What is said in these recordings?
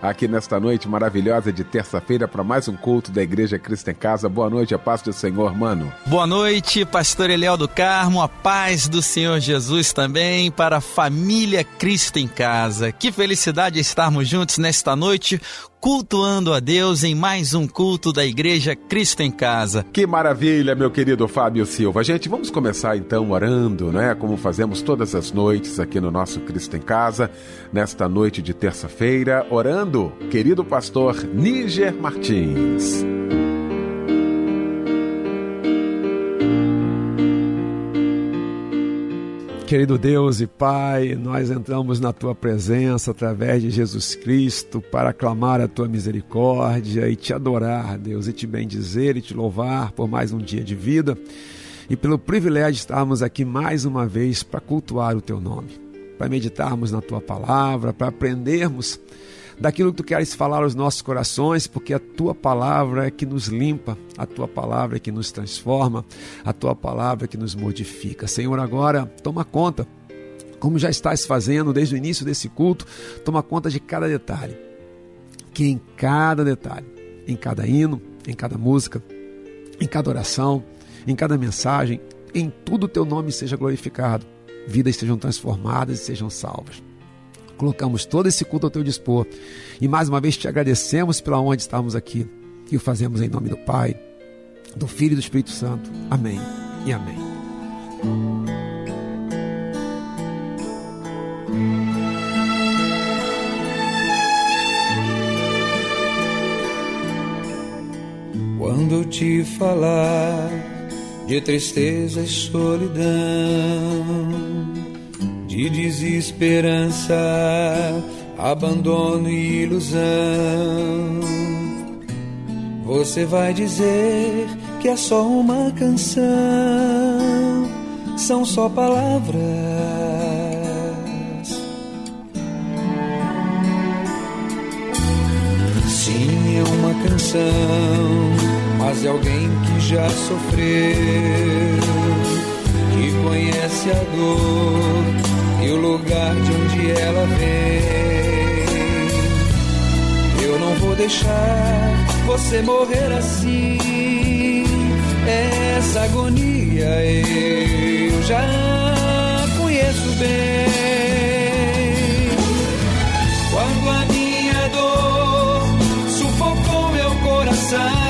aqui nesta noite maravilhosa de terça-feira para mais um culto da Igreja Cristo em Casa. Boa noite, a paz do Senhor, mano. Boa noite, pastor Eliel do Carmo, a paz do Senhor Jesus também para a família Cristo em Casa. Que felicidade estarmos juntos nesta noite cultuando a Deus em mais um culto da Igreja Cristo em Casa. Que maravilha, meu querido Fábio Silva. Gente, vamos começar então orando, né? Como fazemos todas as noites aqui no nosso Cristo em Casa, nesta noite de terça-feira, orando querido pastor Níger Martins. Querido Deus e Pai, nós entramos na tua presença através de Jesus Cristo para clamar a tua misericórdia e te adorar, Deus, e te bendizer e te louvar por mais um dia de vida e pelo privilégio de estarmos aqui mais uma vez para cultuar o teu nome, para meditarmos na tua palavra, para aprendermos daquilo que tu queres falar aos nossos corações, porque a tua palavra é que nos limpa, a tua palavra é que nos transforma, a tua palavra é que nos modifica. Senhor, agora toma conta, como já estás fazendo desde o início desse culto, toma conta de cada detalhe. Que em cada detalhe, em cada hino, em cada música, em cada oração, em cada mensagem, em tudo o teu nome seja glorificado, vidas sejam transformadas e sejam salvas colocamos todo esse culto ao teu dispor. E mais uma vez te agradecemos pela onde estamos aqui. E o fazemos em nome do Pai, do Filho e do Espírito Santo. Amém e amém. Quando te falar de tristeza e solidão de desesperança, abandono e ilusão. Você vai dizer que é só uma canção, são só palavras. Sim, é uma canção, mas é alguém que já sofreu, que conhece a dor lugar de onde ela vem. Eu não vou deixar você morrer assim. Essa agonia eu já conheço bem. Quando a minha dor sufocou meu coração.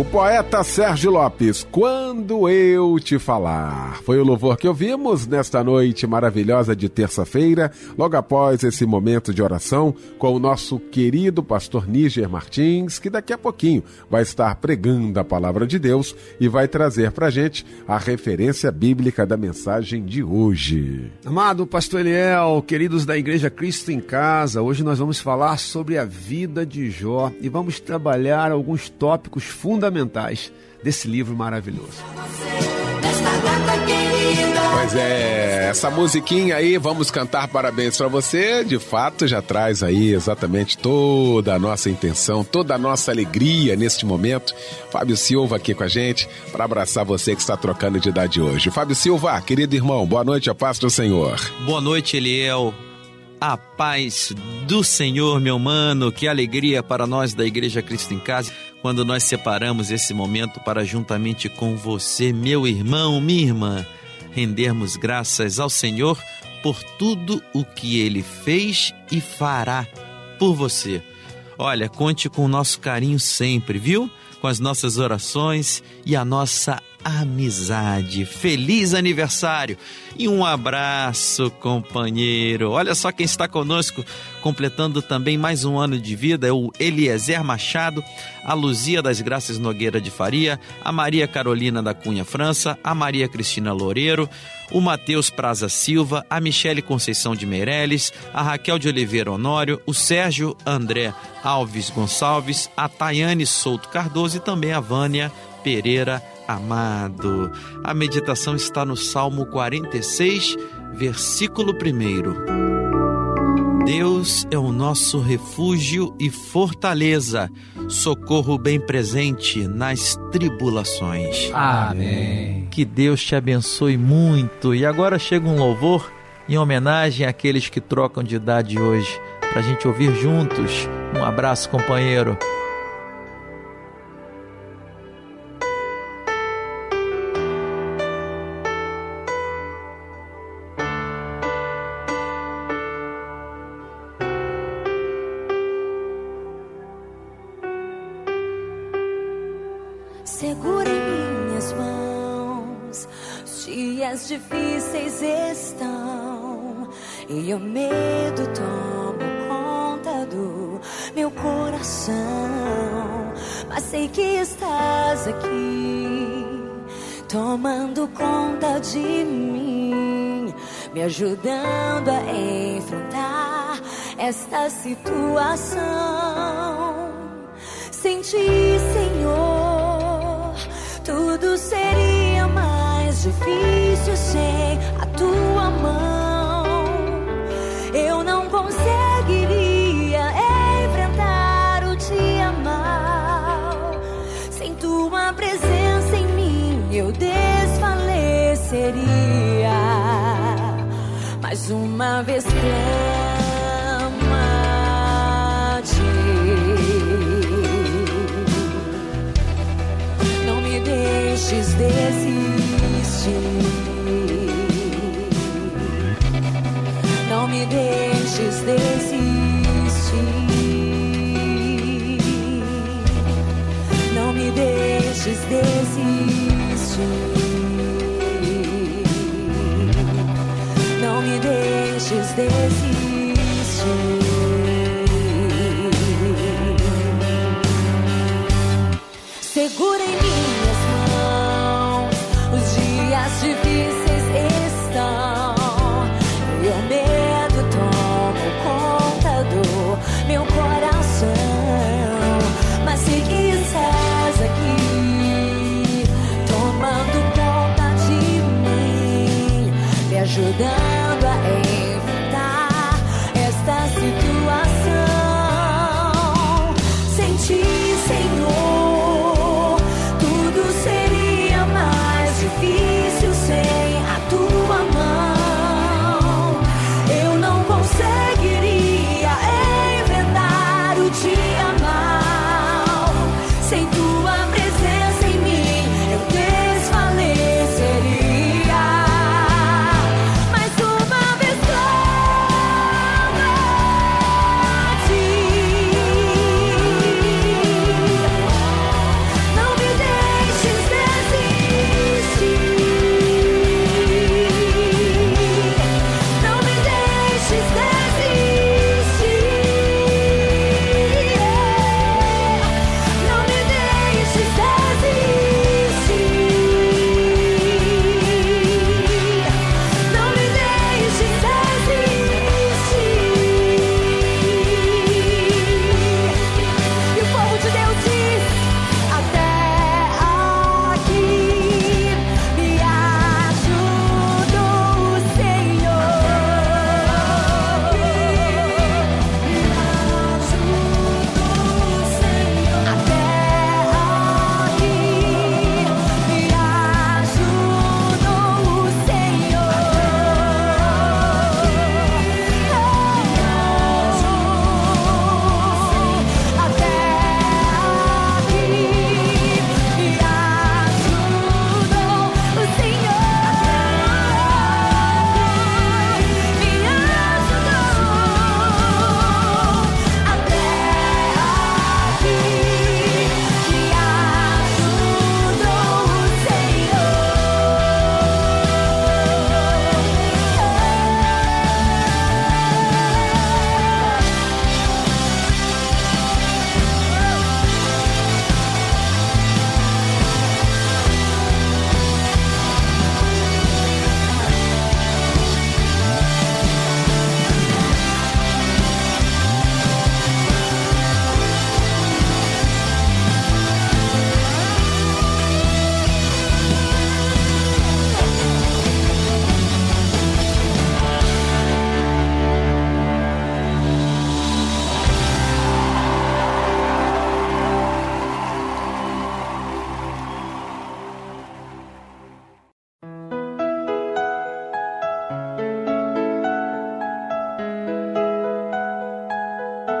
O poeta Sérgio Lopes, Quando Eu Te Falar. Foi o louvor que ouvimos nesta noite maravilhosa de terça-feira, logo após esse momento de oração com o nosso querido pastor Níger Martins, que daqui a pouquinho vai estar pregando a palavra de Deus e vai trazer pra gente a referência bíblica da mensagem de hoje. Amado pastor Eliel, queridos da Igreja Cristo em Casa, hoje nós vamos falar sobre a vida de Jó e vamos trabalhar alguns tópicos fundamentais desse livro maravilhoso. Pois é, essa musiquinha aí, vamos cantar parabéns para você, de fato já traz aí exatamente toda a nossa intenção, toda a nossa alegria neste momento. Fábio Silva aqui com a gente para abraçar você que está trocando de idade hoje. Fábio Silva, querido irmão, boa noite, a paz do Senhor. Boa noite, Eliel. A paz do Senhor, meu mano. Que alegria para nós da Igreja Cristo em Casa quando nós separamos esse momento para, juntamente com você, meu irmão, minha irmã, rendermos graças ao Senhor por tudo o que ele fez e fará por você. Olha, conte com o nosso carinho sempre, viu? Com as nossas orações e a nossa amizade. Feliz aniversário e um abraço, companheiro. Olha só quem está conosco, completando também mais um ano de vida: é o Eliezer Machado, a Luzia das Graças Nogueira de Faria, a Maria Carolina da Cunha França, a Maria Cristina Loureiro, o Matheus Praza Silva, a Michele Conceição de Meirelles, a Raquel de Oliveira Honório, o Sérgio André Alves Gonçalves, a Tayane Souto Cardoso e também a Vânia Pereira amado. A meditação está no Salmo 46, versículo 1. Deus é o nosso refúgio e fortaleza, socorro bem presente nas tribulações. Amém. Que Deus te abençoe muito. E agora chega um louvor em homenagem àqueles que trocam de idade hoje, para a gente ouvir juntos. Um abraço, companheiro. De mim, me ajudando a enfrentar esta situação. Sem ti, Senhor, tudo seria mais difícil sem a tua mão. Eu não conseguiria desfaleceria. Mais uma vez clama-te. Não me deixes desistir. Não me deixes desistir. Não me deixes desistir. antes desiste. Segura em minhas mãos, os dias difíceis estão. Eu medo toma conta do meu coração. Mas se estás aqui, tomando conta de mim, me ajudando.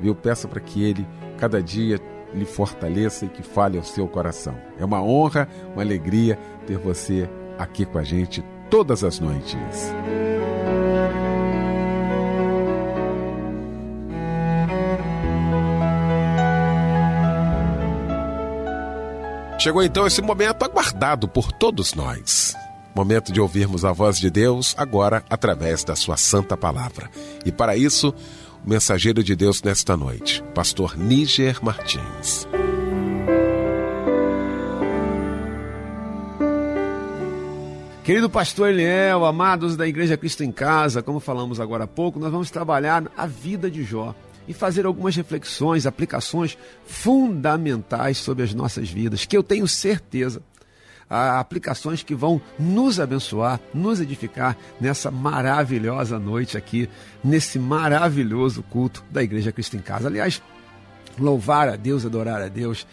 Viu? Peça para que Ele cada dia lhe fortaleça e que fale ao seu coração. É uma honra, uma alegria ter você aqui com a gente todas as noites. Chegou então esse momento aguardado por todos nós. Momento de ouvirmos a voz de Deus agora através da sua santa palavra. E para isso, o mensageiro de Deus nesta noite, pastor Níger Martins. Querido pastor Eliel, amados da Igreja Cristo em Casa, como falamos agora há pouco, nós vamos trabalhar a vida de Jó e fazer algumas reflexões, aplicações fundamentais sobre as nossas vidas, que eu tenho certeza aplicações que vão nos abençoar, nos edificar nessa maravilhosa noite aqui, nesse maravilhoso culto da Igreja Cristo em Casa. Aliás, louvar a Deus, adorar a Deus.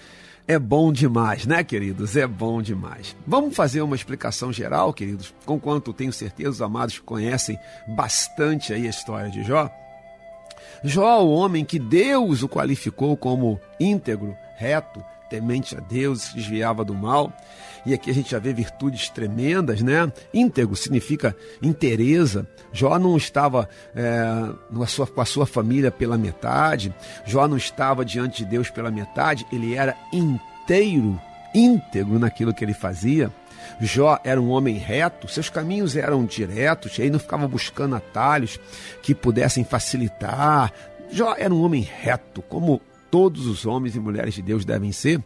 É bom demais, né, queridos? É bom demais. Vamos fazer uma explicação geral, queridos, com quanto tenho certeza os amados conhecem bastante aí a história de Jó. Jó, o homem que Deus o qualificou como íntegro, reto, temente a Deus, se desviava do mal. E aqui a gente já vê virtudes tremendas, né? Íntegro significa inteireza. Jó não estava é, sua, com a sua família pela metade, Jó não estava diante de Deus pela metade, ele era inteiro, íntegro naquilo que ele fazia. Jó era um homem reto, seus caminhos eram diretos, e aí não ficava buscando atalhos que pudessem facilitar. Jó era um homem reto, como todos os homens e mulheres de Deus devem ser.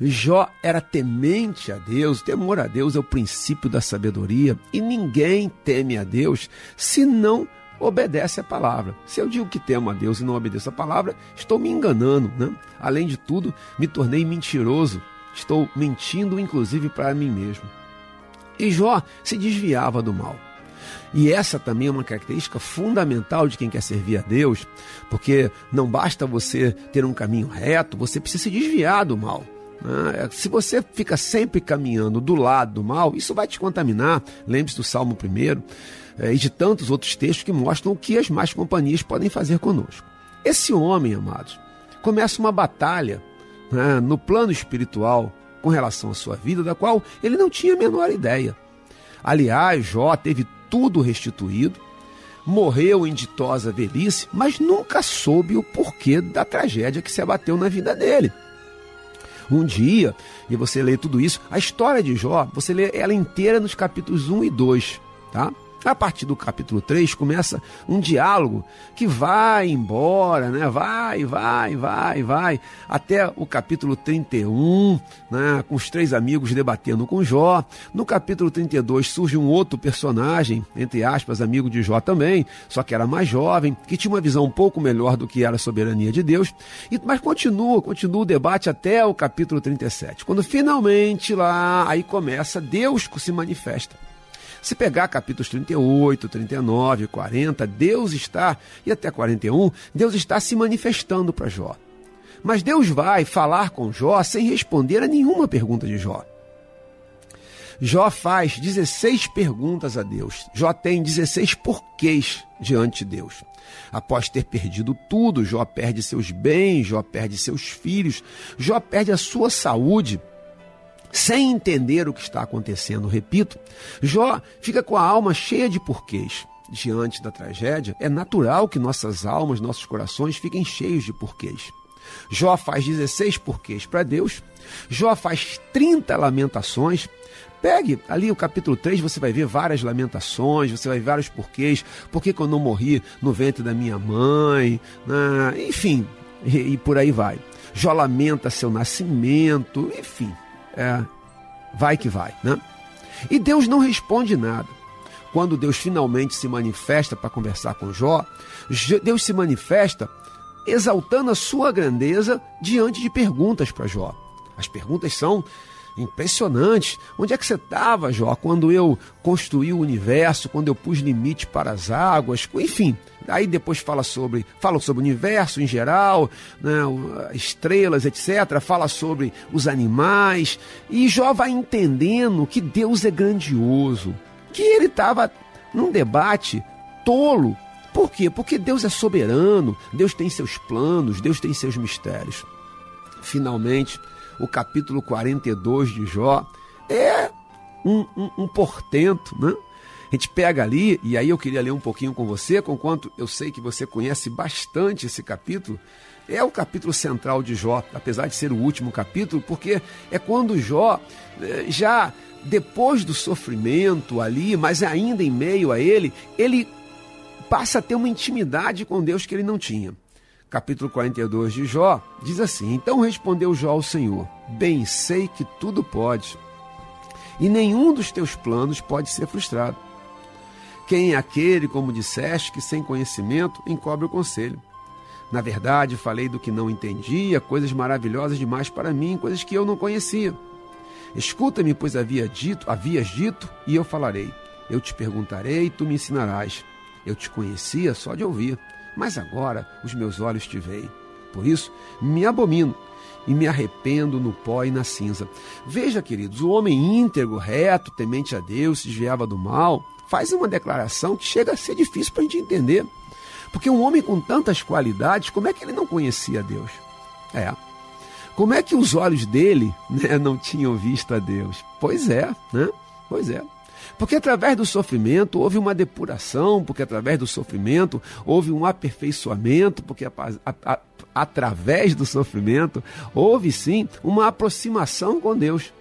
Jó era temente a Deus, temor a Deus é o princípio da sabedoria, e ninguém teme a Deus se não obedece a palavra. Se eu digo que temo a Deus e não obedeço a palavra, estou me enganando, né? Além de tudo, me tornei mentiroso, estou mentindo inclusive para mim mesmo. E Jó se desviava do mal. E essa também é uma característica fundamental de quem quer servir a Deus, porque não basta você ter um caminho reto, você precisa se desviar do mal. Né? Se você fica sempre caminhando do lado do mal, isso vai te contaminar. Lembre-se do Salmo 1 é, e de tantos outros textos que mostram o que as más companhias podem fazer conosco. Esse homem, amados, começa uma batalha né, no plano espiritual com relação à sua vida, da qual ele não tinha a menor ideia. Aliás, Jó teve tudo restituído, morreu em ditosa velhice, mas nunca soube o porquê da tragédia que se abateu na vida dele. Um dia, e você lê tudo isso, a história de Jó, você lê ela inteira nos capítulos 1 e 2, tá? A partir do capítulo 3 começa um diálogo que vai embora, né? vai, vai, vai, vai, até o capítulo 31, né? com os três amigos debatendo com Jó. No capítulo 32 surge um outro personagem, entre aspas, amigo de Jó também, só que era mais jovem, que tinha uma visão um pouco melhor do que era a soberania de Deus. E, mas continua, continua o debate até o capítulo 37, quando finalmente lá aí começa, Deus se manifesta. Se pegar capítulos 38, 39, 40, Deus está, e até 41, Deus está se manifestando para Jó. Mas Deus vai falar com Jó sem responder a nenhuma pergunta de Jó. Jó faz 16 perguntas a Deus. Jó tem 16 porquês diante de Deus. Após ter perdido tudo, Jó perde seus bens, Jó perde seus filhos, Jó perde a sua saúde sem entender o que está acontecendo. Repito, Jó fica com a alma cheia de porquês. Diante da tragédia, é natural que nossas almas, nossos corações fiquem cheios de porquês. Jó faz 16 porquês para Deus, Jó faz 30 lamentações. Pegue ali o capítulo 3, você vai ver várias lamentações, você vai ver vários porquês. Por que, eu não morri no ventre da minha mãe? Ah, enfim, e, e por aí vai. Jó lamenta seu nascimento, enfim, é, vai que vai, né? E Deus não responde nada. quando Deus finalmente se manifesta para conversar com Jó, Deus se manifesta exaltando a sua grandeza diante de perguntas para Jó. As perguntas são impressionantes. Onde é que você estava, Jó, quando eu construí o universo, quando eu pus limite para as águas, enfim. Aí depois fala sobre, fala sobre o universo em geral, né, estrelas, etc. Fala sobre os animais. E Jó vai entendendo que Deus é grandioso, que ele estava num debate tolo. Por quê? Porque Deus é soberano, Deus tem seus planos, Deus tem seus mistérios. Finalmente, o capítulo 42 de Jó é um, um, um portento, né? A gente pega ali, e aí eu queria ler um pouquinho com você, com quanto eu sei que você conhece bastante esse capítulo. É o capítulo central de Jó, apesar de ser o último capítulo, porque é quando Jó eh, já depois do sofrimento ali, mas ainda em meio a ele, ele passa a ter uma intimidade com Deus que ele não tinha capítulo 42 de Jó, diz assim: Então respondeu Jó ao Senhor: Bem sei que tudo pode, e nenhum dos teus planos pode ser frustrado. Quem é aquele, como disseste, que sem conhecimento encobre o conselho? Na verdade, falei do que não entendia, coisas maravilhosas demais para mim, coisas que eu não conhecia. Escuta-me, pois havia dito, havias dito, e eu falarei. Eu te perguntarei e tu me ensinarás. Eu te conhecia só de ouvir mas agora os meus olhos te veem. Por isso, me abomino e me arrependo no pó e na cinza. Veja, queridos, o homem íntegro, reto, temente a Deus, se desviava do mal, faz uma declaração que chega a ser difícil para a gente entender. Porque um homem com tantas qualidades, como é que ele não conhecia Deus? É. Como é que os olhos dele né, não tinham visto a Deus? Pois é, né? Pois é. Porque através do sofrimento houve uma depuração, porque através do sofrimento houve um aperfeiçoamento, porque a, a, a, através do sofrimento houve sim uma aproximação com Deus.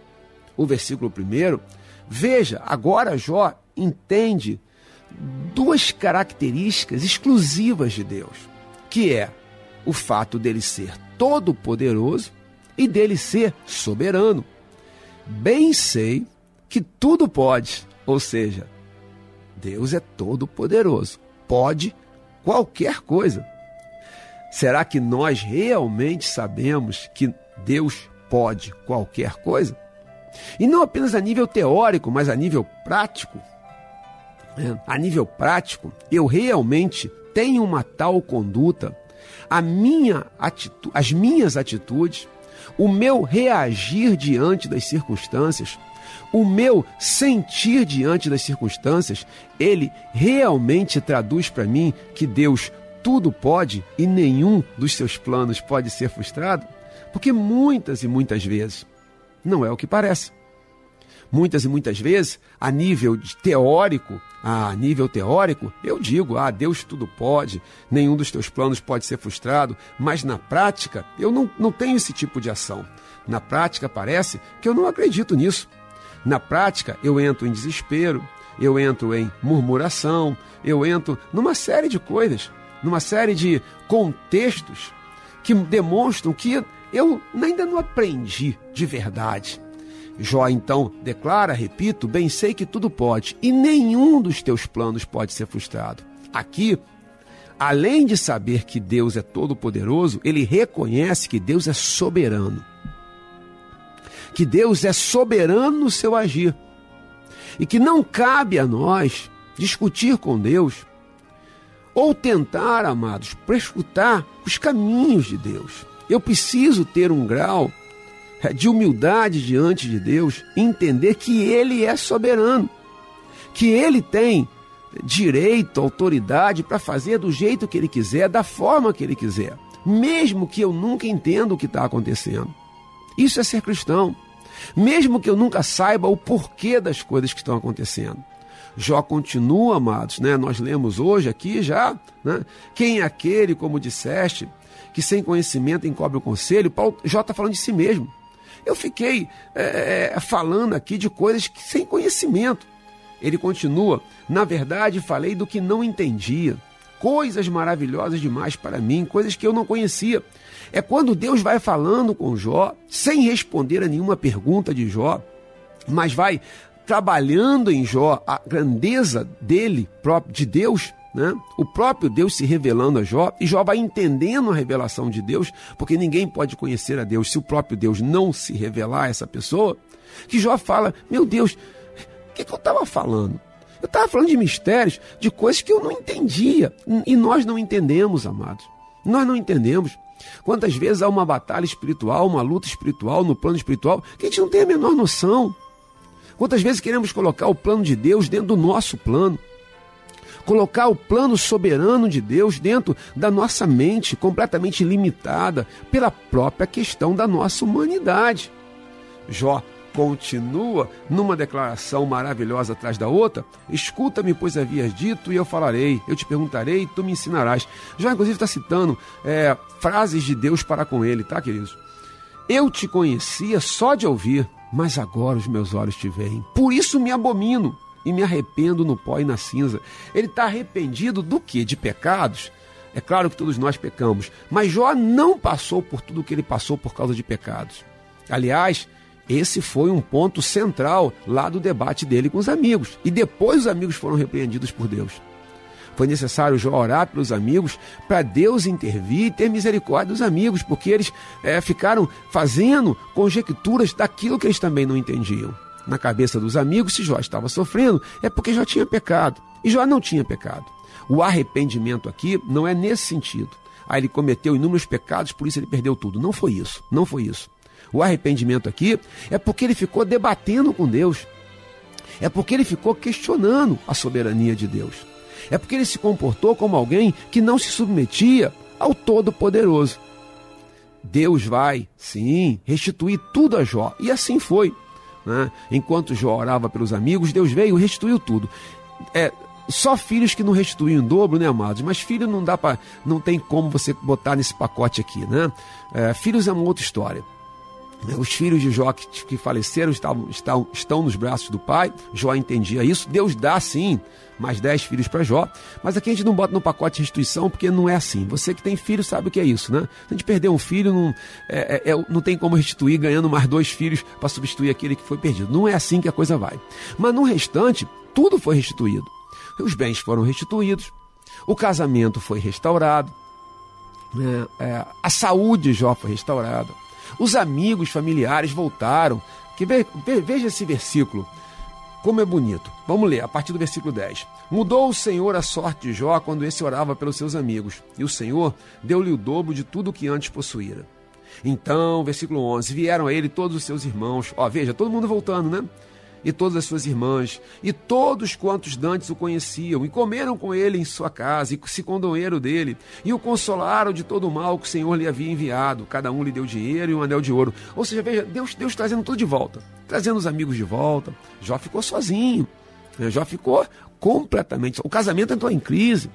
O versículo primeiro, veja, agora Jó entende duas características exclusivas de Deus, que é o fato dele ser todo-poderoso e dele ser soberano. Bem sei que tudo pode ou seja, Deus é todo-poderoso, pode qualquer coisa. Será que nós realmente sabemos que Deus pode qualquer coisa? E não apenas a nível teórico, mas a nível prático. É, a nível prático, eu realmente tenho uma tal conduta, a minha atitu as minhas atitudes, o meu reagir diante das circunstâncias, o meu sentir diante das circunstâncias, ele realmente traduz para mim que Deus tudo pode e nenhum dos seus planos pode ser frustrado? Porque muitas e muitas vezes não é o que parece. Muitas e muitas vezes, a nível teórico, a nível teórico, eu digo, ah, Deus tudo pode, nenhum dos teus planos pode ser frustrado, mas na prática, eu não, não tenho esse tipo de ação. Na prática, parece que eu não acredito nisso. Na prática, eu entro em desespero, eu entro em murmuração, eu entro numa série de coisas, numa série de contextos que demonstram que eu ainda não aprendi de verdade. Jó então declara, repito, bem sei que tudo pode e nenhum dos teus planos pode ser frustrado. Aqui, além de saber que Deus é todo-poderoso, ele reconhece que Deus é soberano que Deus é soberano no seu agir e que não cabe a nós discutir com Deus ou tentar, amados, prescrutar os caminhos de Deus. Eu preciso ter um grau de humildade diante de Deus, entender que Ele é soberano, que Ele tem direito, autoridade para fazer do jeito que Ele quiser, da forma que Ele quiser, mesmo que eu nunca entenda o que está acontecendo. Isso é ser cristão mesmo que eu nunca saiba o porquê das coisas que estão acontecendo. Jó continua, amados, né? Nós lemos hoje aqui já, né? Quem é aquele, como disseste, que sem conhecimento encobre o conselho? Paulo, Jó está falando de si mesmo. Eu fiquei é, é, falando aqui de coisas que, sem conhecimento. Ele continua, na verdade, falei do que não entendia. Coisas maravilhosas demais para mim, coisas que eu não conhecia. É quando Deus vai falando com Jó, sem responder a nenhuma pergunta de Jó, mas vai trabalhando em Jó a grandeza dele, próprio, de Deus, né? o próprio Deus se revelando a Jó, e Jó vai entendendo a revelação de Deus, porque ninguém pode conhecer a Deus se o próprio Deus não se revelar a essa pessoa, que Jó fala: Meu Deus, o que, que eu estava falando? Eu estava falando de mistérios, de coisas que eu não entendia. E nós não entendemos, amados. Nós não entendemos. Quantas vezes há uma batalha espiritual, uma luta espiritual no plano espiritual, que a gente não tem a menor noção. Quantas vezes queremos colocar o plano de Deus dentro do nosso plano? Colocar o plano soberano de Deus dentro da nossa mente, completamente limitada pela própria questão da nossa humanidade. Jó continua numa declaração maravilhosa atrás da outra. Escuta-me, pois havias dito, e eu falarei. Eu te perguntarei, e tu me ensinarás. Já, inclusive, está citando é, frases de Deus para com ele, tá, queridos? Eu te conhecia só de ouvir, mas agora os meus olhos te veem. Por isso me abomino e me arrependo no pó e na cinza. Ele está arrependido do que? De pecados? É claro que todos nós pecamos, mas Jó não passou por tudo o que ele passou por causa de pecados. Aliás, esse foi um ponto central lá do debate dele com os amigos. E depois os amigos foram repreendidos por Deus. Foi necessário Jó orar pelos amigos para Deus intervir e ter misericórdia dos amigos, porque eles é, ficaram fazendo conjecturas daquilo que eles também não entendiam. Na cabeça dos amigos, se Jó estava sofrendo, é porque Jó tinha pecado. E Jó não tinha pecado. O arrependimento aqui não é nesse sentido. Ah, ele cometeu inúmeros pecados, por isso ele perdeu tudo. Não foi isso. Não foi isso. O arrependimento aqui é porque ele ficou debatendo com Deus. É porque ele ficou questionando a soberania de Deus. É porque ele se comportou como alguém que não se submetia ao Todo-Poderoso. Deus vai, sim, restituir tudo a Jó. E assim foi. Né? Enquanto Jó orava pelos amigos, Deus veio e restituiu tudo. É, só filhos que não restituem em dobro, né, amados? Mas filho não dá para, não tem como você botar nesse pacote aqui, né? É, filhos é uma outra história. Os filhos de Jó que, faleceram estavam, estão, estão nos braços do pai. Jó entendia isso. Deus dá sim mais dez filhos para Jó. Mas aqui a gente não bota no pacote restituição porque não é assim. Você que tem filho sabe o que é isso, né? Se a gente perder um filho, não, é, é, é não tem como restituir ganhando mais dois filhos para substituir aquele que foi perdido. Não é assim que a coisa vai. Mas no restante, tudo foi restituído. Os bens foram restituídos. O casamento foi restaurado. É, é a saúde de Jó foi restaurada os amigos familiares voltaram. Que veja esse versículo. Como é bonito. Vamos ler a partir do versículo 10. Mudou o Senhor a sorte de Jó quando esse orava pelos seus amigos, e o Senhor deu-lhe o dobro de tudo que antes possuíra. Então, versículo 11: vieram a ele todos os seus irmãos. Ó, veja, todo mundo voltando, né? E todas as suas irmãs, e todos quantos dantes o conheciam, e comeram com ele em sua casa, e se condoeram dele, e o consolaram de todo o mal que o Senhor lhe havia enviado. Cada um lhe deu dinheiro e um anel de ouro. Ou seja, veja, Deus, Deus trazendo tudo de volta, trazendo os amigos de volta. Jó ficou sozinho, né? Jó ficou completamente. O casamento entrou em crise.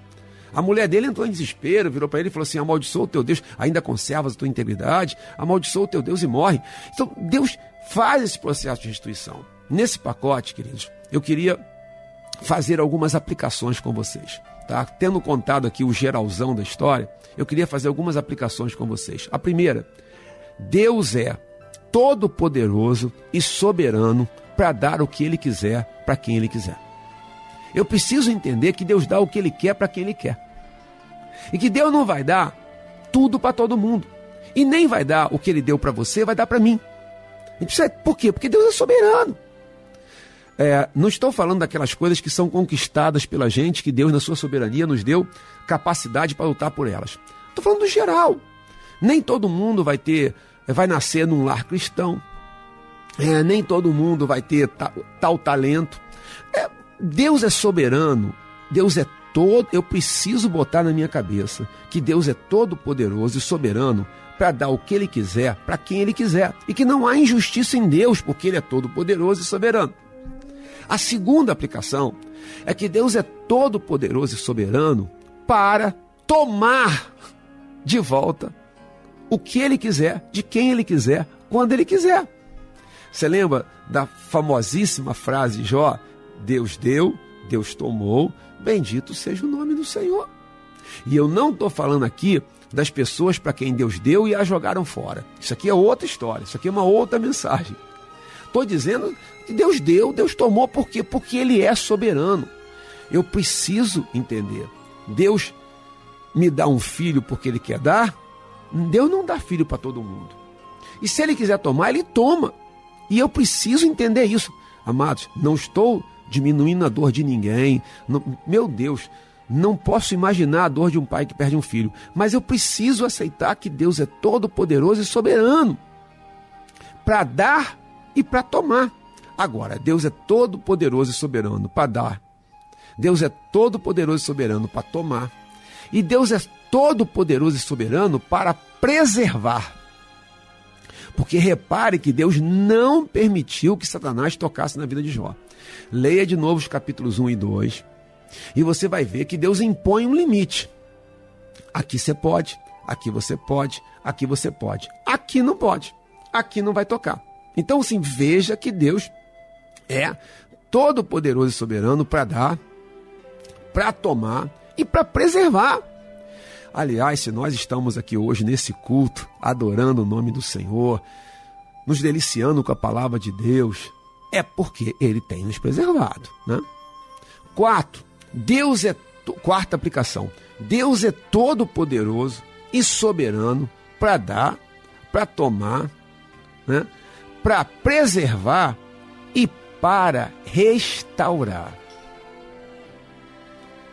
A mulher dele entrou em desespero, virou para ele e falou assim: amaldiçoa o teu Deus, ainda conservas a tua integridade, amaldiçoa o teu Deus e morre. Então, Deus faz esse processo de restituição. Nesse pacote, queridos, eu queria fazer algumas aplicações com vocês. Tá? Tendo contado aqui o geralzão da história, eu queria fazer algumas aplicações com vocês. A primeira, Deus é todo-poderoso e soberano para dar o que Ele quiser para quem Ele quiser. Eu preciso entender que Deus dá o que Ele quer para quem Ele quer. E que Deus não vai dar tudo para todo mundo. E nem vai dar o que Ele deu para você, vai dar para mim. Por quê? Porque Deus é soberano. É, não estou falando daquelas coisas que são conquistadas pela gente, que Deus, na sua soberania, nos deu capacidade para lutar por elas. Estou falando do geral. Nem todo mundo vai ter, vai nascer num lar cristão. É, nem todo mundo vai ter tal, tal talento. É, Deus é soberano. Deus é todo. Eu preciso botar na minha cabeça que Deus é todo poderoso e soberano para dar o que Ele quiser para quem Ele quiser e que não há injustiça em Deus porque Ele é todo poderoso e soberano. A segunda aplicação é que Deus é todo poderoso e soberano para tomar de volta o que ele quiser, de quem ele quiser, quando ele quiser. Você lembra da famosíssima frase de Jó? Deus deu, Deus tomou, bendito seja o nome do Senhor. E eu não estou falando aqui das pessoas para quem Deus deu e a jogaram fora. Isso aqui é outra história, isso aqui é uma outra mensagem. estou dizendo Deus deu, Deus tomou, por quê? Porque Ele é soberano. Eu preciso entender. Deus me dá um filho porque Ele quer dar? Deus não dá filho para todo mundo. E se Ele quiser tomar, Ele toma. E eu preciso entender isso. Amados, não estou diminuindo a dor de ninguém. Meu Deus, não posso imaginar a dor de um pai que perde um filho. Mas eu preciso aceitar que Deus é todo-poderoso e soberano para dar e para tomar. Agora, Deus é todo poderoso e soberano para dar. Deus é todo poderoso e soberano para tomar. E Deus é todo poderoso e soberano para preservar. Porque repare que Deus não permitiu que Satanás tocasse na vida de Jó. Leia de novo os capítulos 1 e 2. E você vai ver que Deus impõe um limite. Aqui você pode, aqui você pode, aqui você pode. Aqui não pode. Aqui não vai tocar. Então, assim, veja que Deus é todo poderoso e soberano para dar, para tomar e para preservar. Aliás, se nós estamos aqui hoje nesse culto, adorando o nome do Senhor, nos deliciando com a palavra de Deus, é porque Ele tem nos preservado. Né? Quatro, Deus é. Quarta aplicação: Deus é todo poderoso e soberano para dar, para tomar, né? para preservar e para restaurar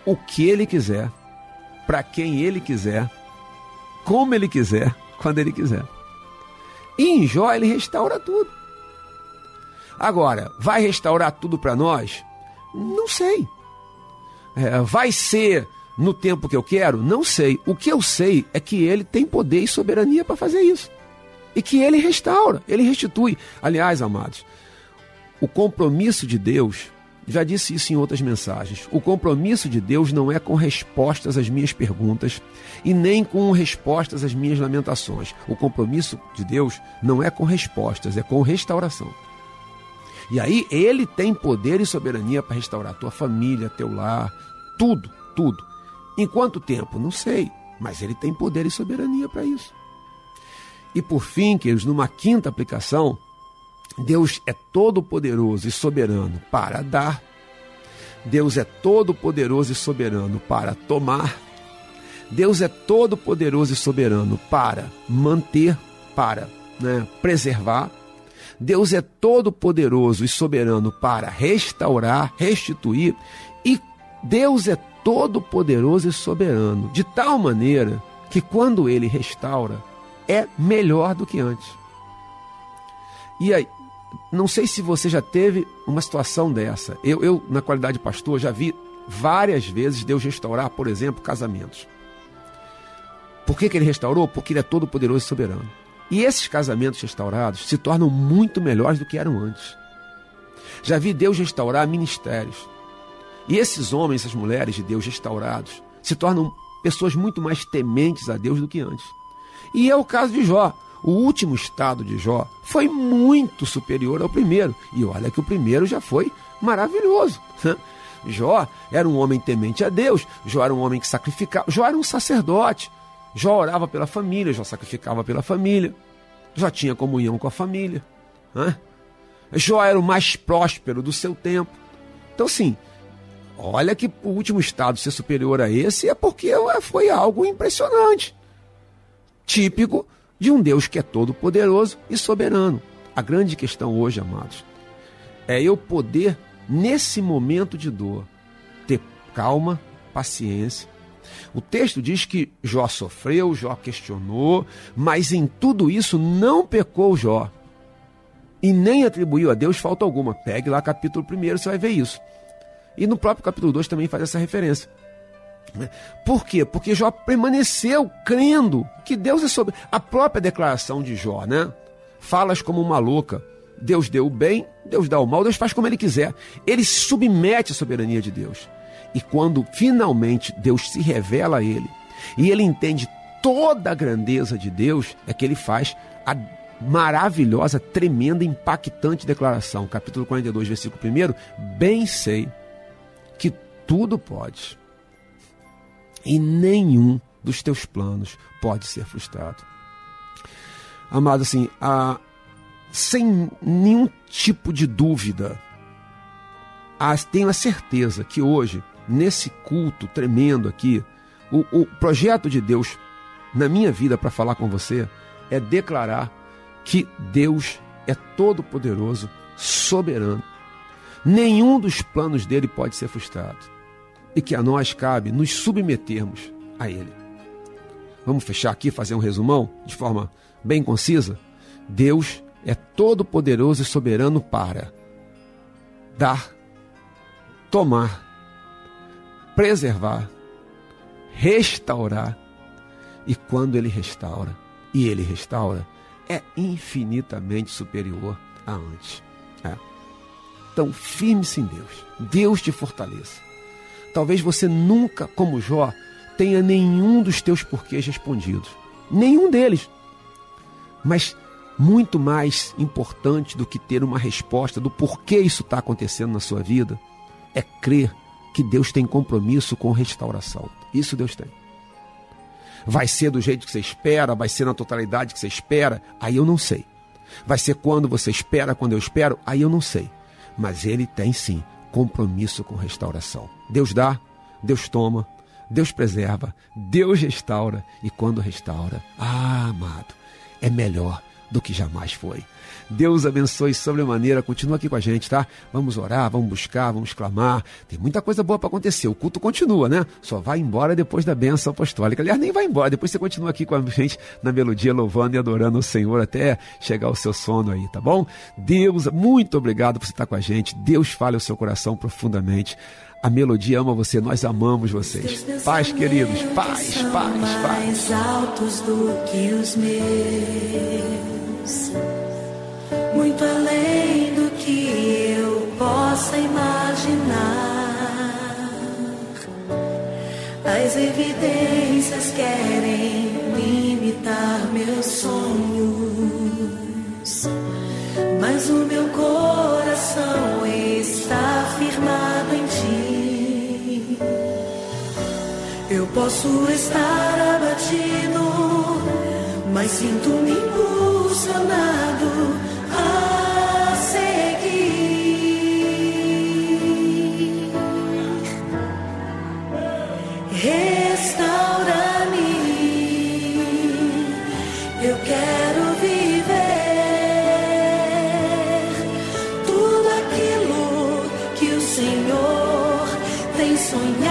o que ele quiser, para quem ele quiser, como ele quiser, quando ele quiser. E em Jó ele restaura tudo. Agora, vai restaurar tudo para nós? Não sei. É, vai ser no tempo que eu quero? Não sei. O que eu sei é que ele tem poder e soberania para fazer isso e que ele restaura, ele restitui. Aliás, amados, o compromisso de Deus, já disse isso em outras mensagens, o compromisso de Deus não é com respostas às minhas perguntas e nem com respostas às minhas lamentações. O compromisso de Deus não é com respostas, é com restauração. E aí ele tem poder e soberania para restaurar tua família, teu lar, tudo, tudo. Em quanto tempo? Não sei, mas ele tem poder e soberania para isso. E por fim, queridos, numa quinta aplicação, Deus é todo poderoso e soberano para dar. Deus é todo poderoso e soberano para tomar. Deus é todo poderoso e soberano para manter, para né, preservar. Deus é todo poderoso e soberano para restaurar, restituir. E Deus é todo poderoso e soberano de tal maneira que quando ele restaura, é melhor do que antes. E aí, não sei se você já teve uma situação dessa. Eu, eu, na qualidade de pastor, já vi várias vezes Deus restaurar, por exemplo, casamentos. Por que, que ele restaurou? Porque ele é todo poderoso e soberano. E esses casamentos restaurados se tornam muito melhores do que eram antes. Já vi Deus restaurar ministérios. E esses homens, essas mulheres de Deus restaurados, se tornam pessoas muito mais tementes a Deus do que antes. E é o caso de Jó. O último estado de Jó foi muito superior ao primeiro. E olha que o primeiro já foi maravilhoso. Jó era um homem temente a Deus, Jó era um homem que sacrificava, Jó era um sacerdote. Jó orava pela família, Jó sacrificava pela família, Jó tinha comunhão com a família. Jó era o mais próspero do seu tempo. Então, sim, olha que o último estado ser superior a esse é porque foi algo impressionante típico de um Deus que é todo poderoso e soberano. A grande questão hoje, amados, é eu poder, nesse momento de dor, ter calma, paciência. O texto diz que Jó sofreu, Jó questionou, mas em tudo isso não pecou Jó. E nem atribuiu a Deus falta alguma. Pegue lá capítulo 1, você vai ver isso. E no próprio capítulo 2 também faz essa referência. Por quê? Porque Jó permaneceu crendo que Deus é sobre. A própria declaração de Jó, né? Falas como uma louca. Deus deu o bem, Deus dá o mal, Deus faz como ele quiser. Ele submete à soberania de Deus. E quando finalmente Deus se revela a ele, e ele entende toda a grandeza de Deus, é que ele faz a maravilhosa, tremenda, impactante declaração. Capítulo 42, versículo 1. Bem sei que tudo pode e nenhum dos teus planos pode ser frustrado. Amado, assim, a, sem nenhum tipo de dúvida, tenho a certeza que hoje, nesse culto tremendo aqui, o, o projeto de Deus na minha vida para falar com você é declarar que Deus é todo-poderoso, soberano. Nenhum dos planos dele pode ser frustrado. E que a nós cabe nos submetermos a ele. Vamos fechar aqui, fazer um resumão de forma bem concisa? Deus é todo-poderoso e soberano para dar, tomar, preservar, restaurar. E quando ele restaura, e ele restaura, é infinitamente superior a antes. É. Então, firme-se em Deus. Deus te fortaleça. Talvez você nunca, como Jó, tenha nenhum dos teus porquês respondidos. Nenhum deles. Mas muito mais importante do que ter uma resposta do porquê isso está acontecendo na sua vida é crer que Deus tem compromisso com restauração. Isso Deus tem. Vai ser do jeito que você espera, vai ser na totalidade que você espera, aí eu não sei. Vai ser quando você espera, quando eu espero, aí eu não sei. Mas ele tem sim compromisso com restauração. Deus dá, Deus toma, Deus preserva, Deus restaura e quando restaura, ah, amado, é melhor do que jamais foi. Deus abençoe sobremaneira. Continua aqui com a gente, tá? Vamos orar, vamos buscar, vamos clamar. Tem muita coisa boa para acontecer. O culto continua, né? Só vai embora depois da bênção apostólica. Aliás, nem vai embora. Depois você continua aqui com a gente na melodia, louvando e adorando o Senhor até chegar ao seu sono aí, tá bom? Deus, muito obrigado por você estar com a gente. Deus fale o seu coração profundamente. A melodia ama você, nós amamos vocês. Paz, queridos, paz, paz, paz. Mais altos do que os meus, muito além do que eu possa imaginar. As evidências querem limitar meus sonhos, mas o meu coração está firmado em ti. Eu posso estar abatido, mas sinto-me impulsionado a seguir. Restaura-me, eu quero viver tudo aquilo que o Senhor tem sonhado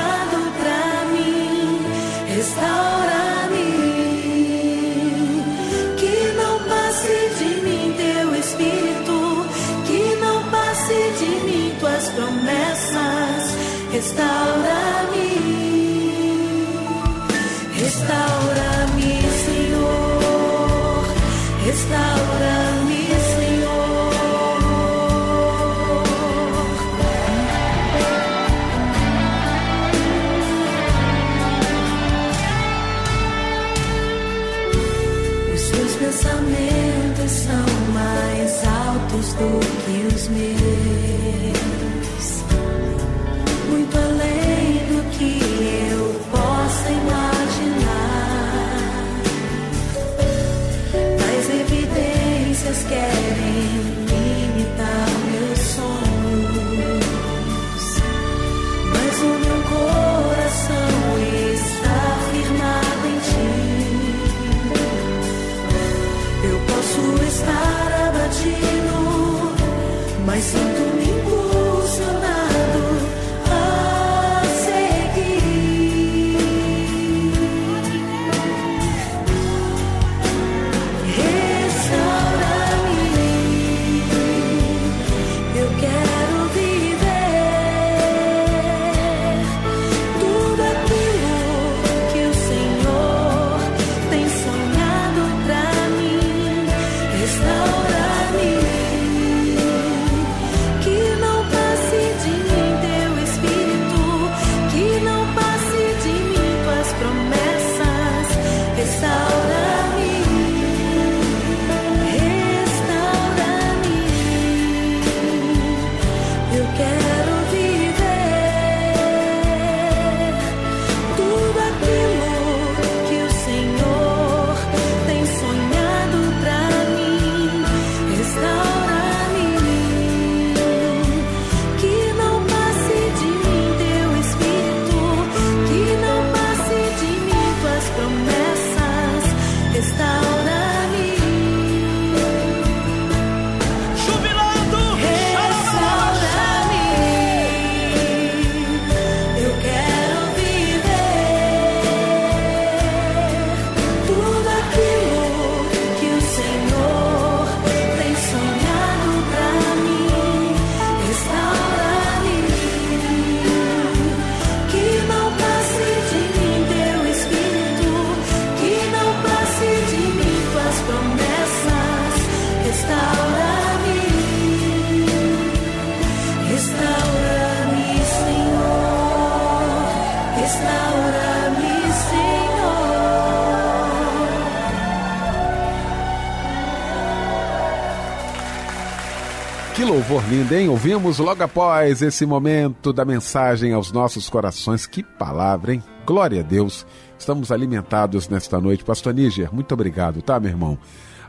lindo, hein? Ouvimos logo após esse momento da mensagem aos nossos corações. Que palavra, hein? Glória a Deus. Estamos alimentados nesta noite. Pastor Níger, muito obrigado, tá, meu irmão?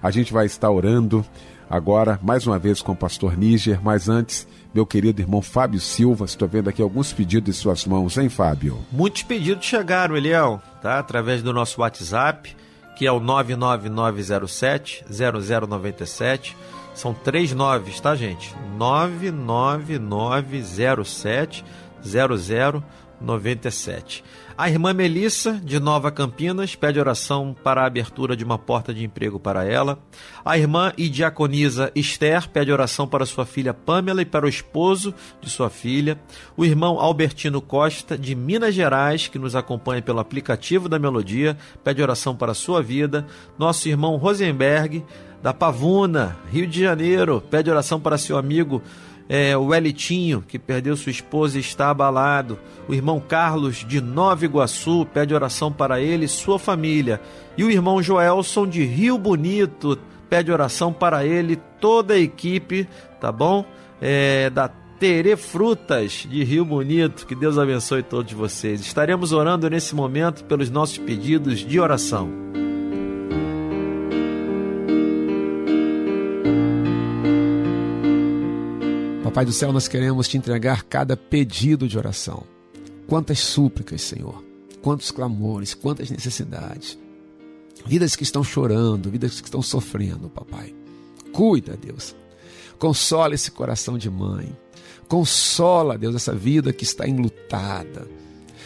A gente vai estar orando agora, mais uma vez, com o pastor Níger, mas antes, meu querido irmão Fábio Silva, estou vendo aqui alguns pedidos em suas mãos, hein, Fábio? Muitos pedidos chegaram, Eliel, tá? Através do nosso WhatsApp, que é o 99907 0097. São três noves, tá, gente? 99907 0097. A irmã Melissa, de Nova Campinas, pede oração para a abertura de uma porta de emprego para ela. A irmã e diaconisa Esther pede oração para sua filha Pamela e para o esposo de sua filha. O irmão Albertino Costa, de Minas Gerais, que nos acompanha pelo aplicativo da Melodia, pede oração para a sua vida. Nosso irmão Rosenberg, da Pavuna, Rio de Janeiro, pede oração para seu amigo é, o Elitinho, que perdeu sua esposa e está abalado. O irmão Carlos, de Nova Iguaçu, pede oração para ele e sua família. E o irmão Joelson, de Rio Bonito, pede oração para ele toda a equipe, tá bom? É, da Tere Frutas, de Rio Bonito. Que Deus abençoe todos vocês. Estaremos orando nesse momento pelos nossos pedidos de oração. Papai do céu, nós queremos te entregar cada pedido de oração. Quantas súplicas, Senhor. Quantos clamores, quantas necessidades. Vidas que estão chorando, vidas que estão sofrendo, papai. Cuida, Deus. Consola esse coração de mãe. Consola, Deus, essa vida que está enlutada.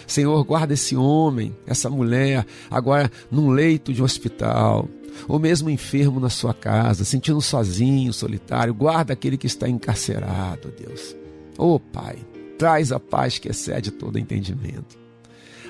Senhor, guarda esse homem, essa mulher, agora num leito de um hospital, ou mesmo enfermo na sua casa, sentindo sozinho, solitário, guarda aquele que está encarcerado, Deus. Oh, Pai, traz a paz que excede todo entendimento.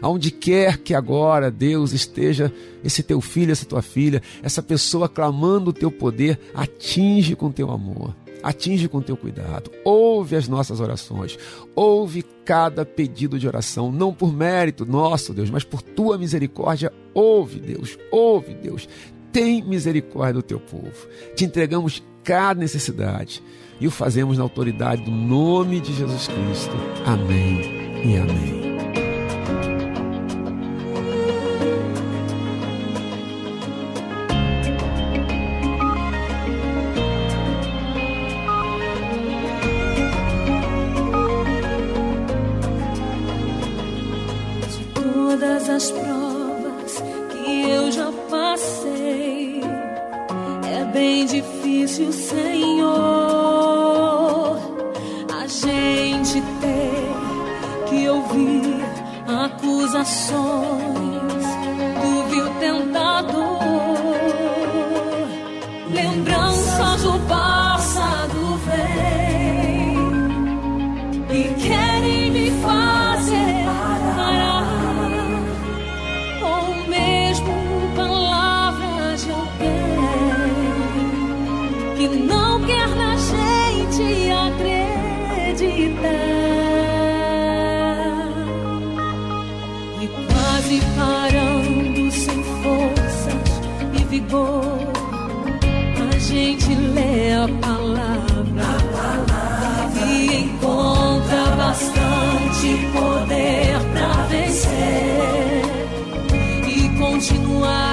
Aonde quer que agora, Deus, esteja esse teu filho, essa tua filha, essa pessoa clamando o teu poder, atinge com teu amor, atinge com teu cuidado. Ouve as nossas orações, ouve cada pedido de oração, não por mérito nosso, Deus, mas por tua misericórdia. Ouve, Deus, ouve, Deus tem misericórdia do teu povo. Te entregamos cada necessidade e o fazemos na autoridade do nome de Jesus Cristo. Amém e amém. A gente lê a palavra, e encontra bastante poder pra vencer e continuar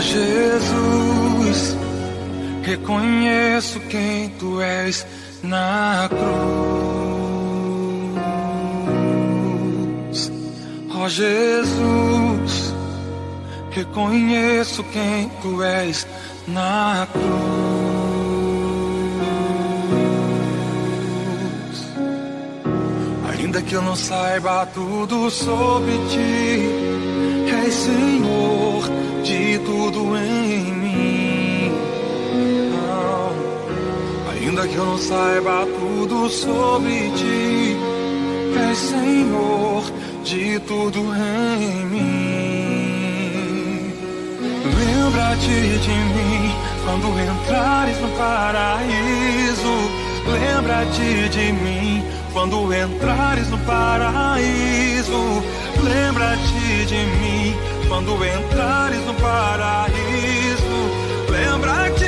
Jesus, reconheço quem tu és na cruz. Ó Jesus, reconheço quem tu és na cruz. Ainda que eu não saiba tudo sobre ti, Senhor de tudo em mim. Ainda que eu não saiba tudo sobre ti, és Senhor de tudo em mim. Lembra-te de mim quando entrares no paraíso. Lembra-te de mim quando entrares no paraíso. Lembra-te de mim quando entrares no paraíso, lembra-te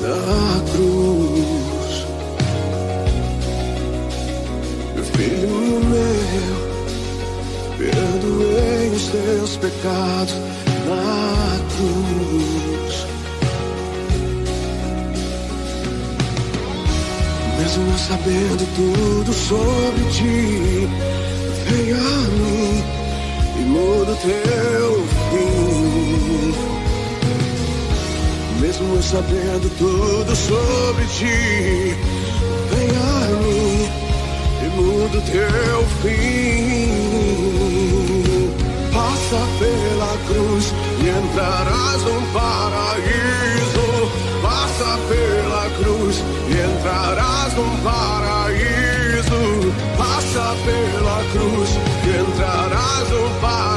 na cruz. Filho meu, perdoei os teus pecados na cruz. Mesmo sabendo tudo sobre ti, sabendo tudo sobre ti, vem a mim e muda o teu fim. Passa pela cruz e entrarás no paraíso. Passa pela cruz e entrarás no paraíso. Passa pela cruz e entrarás no paraíso.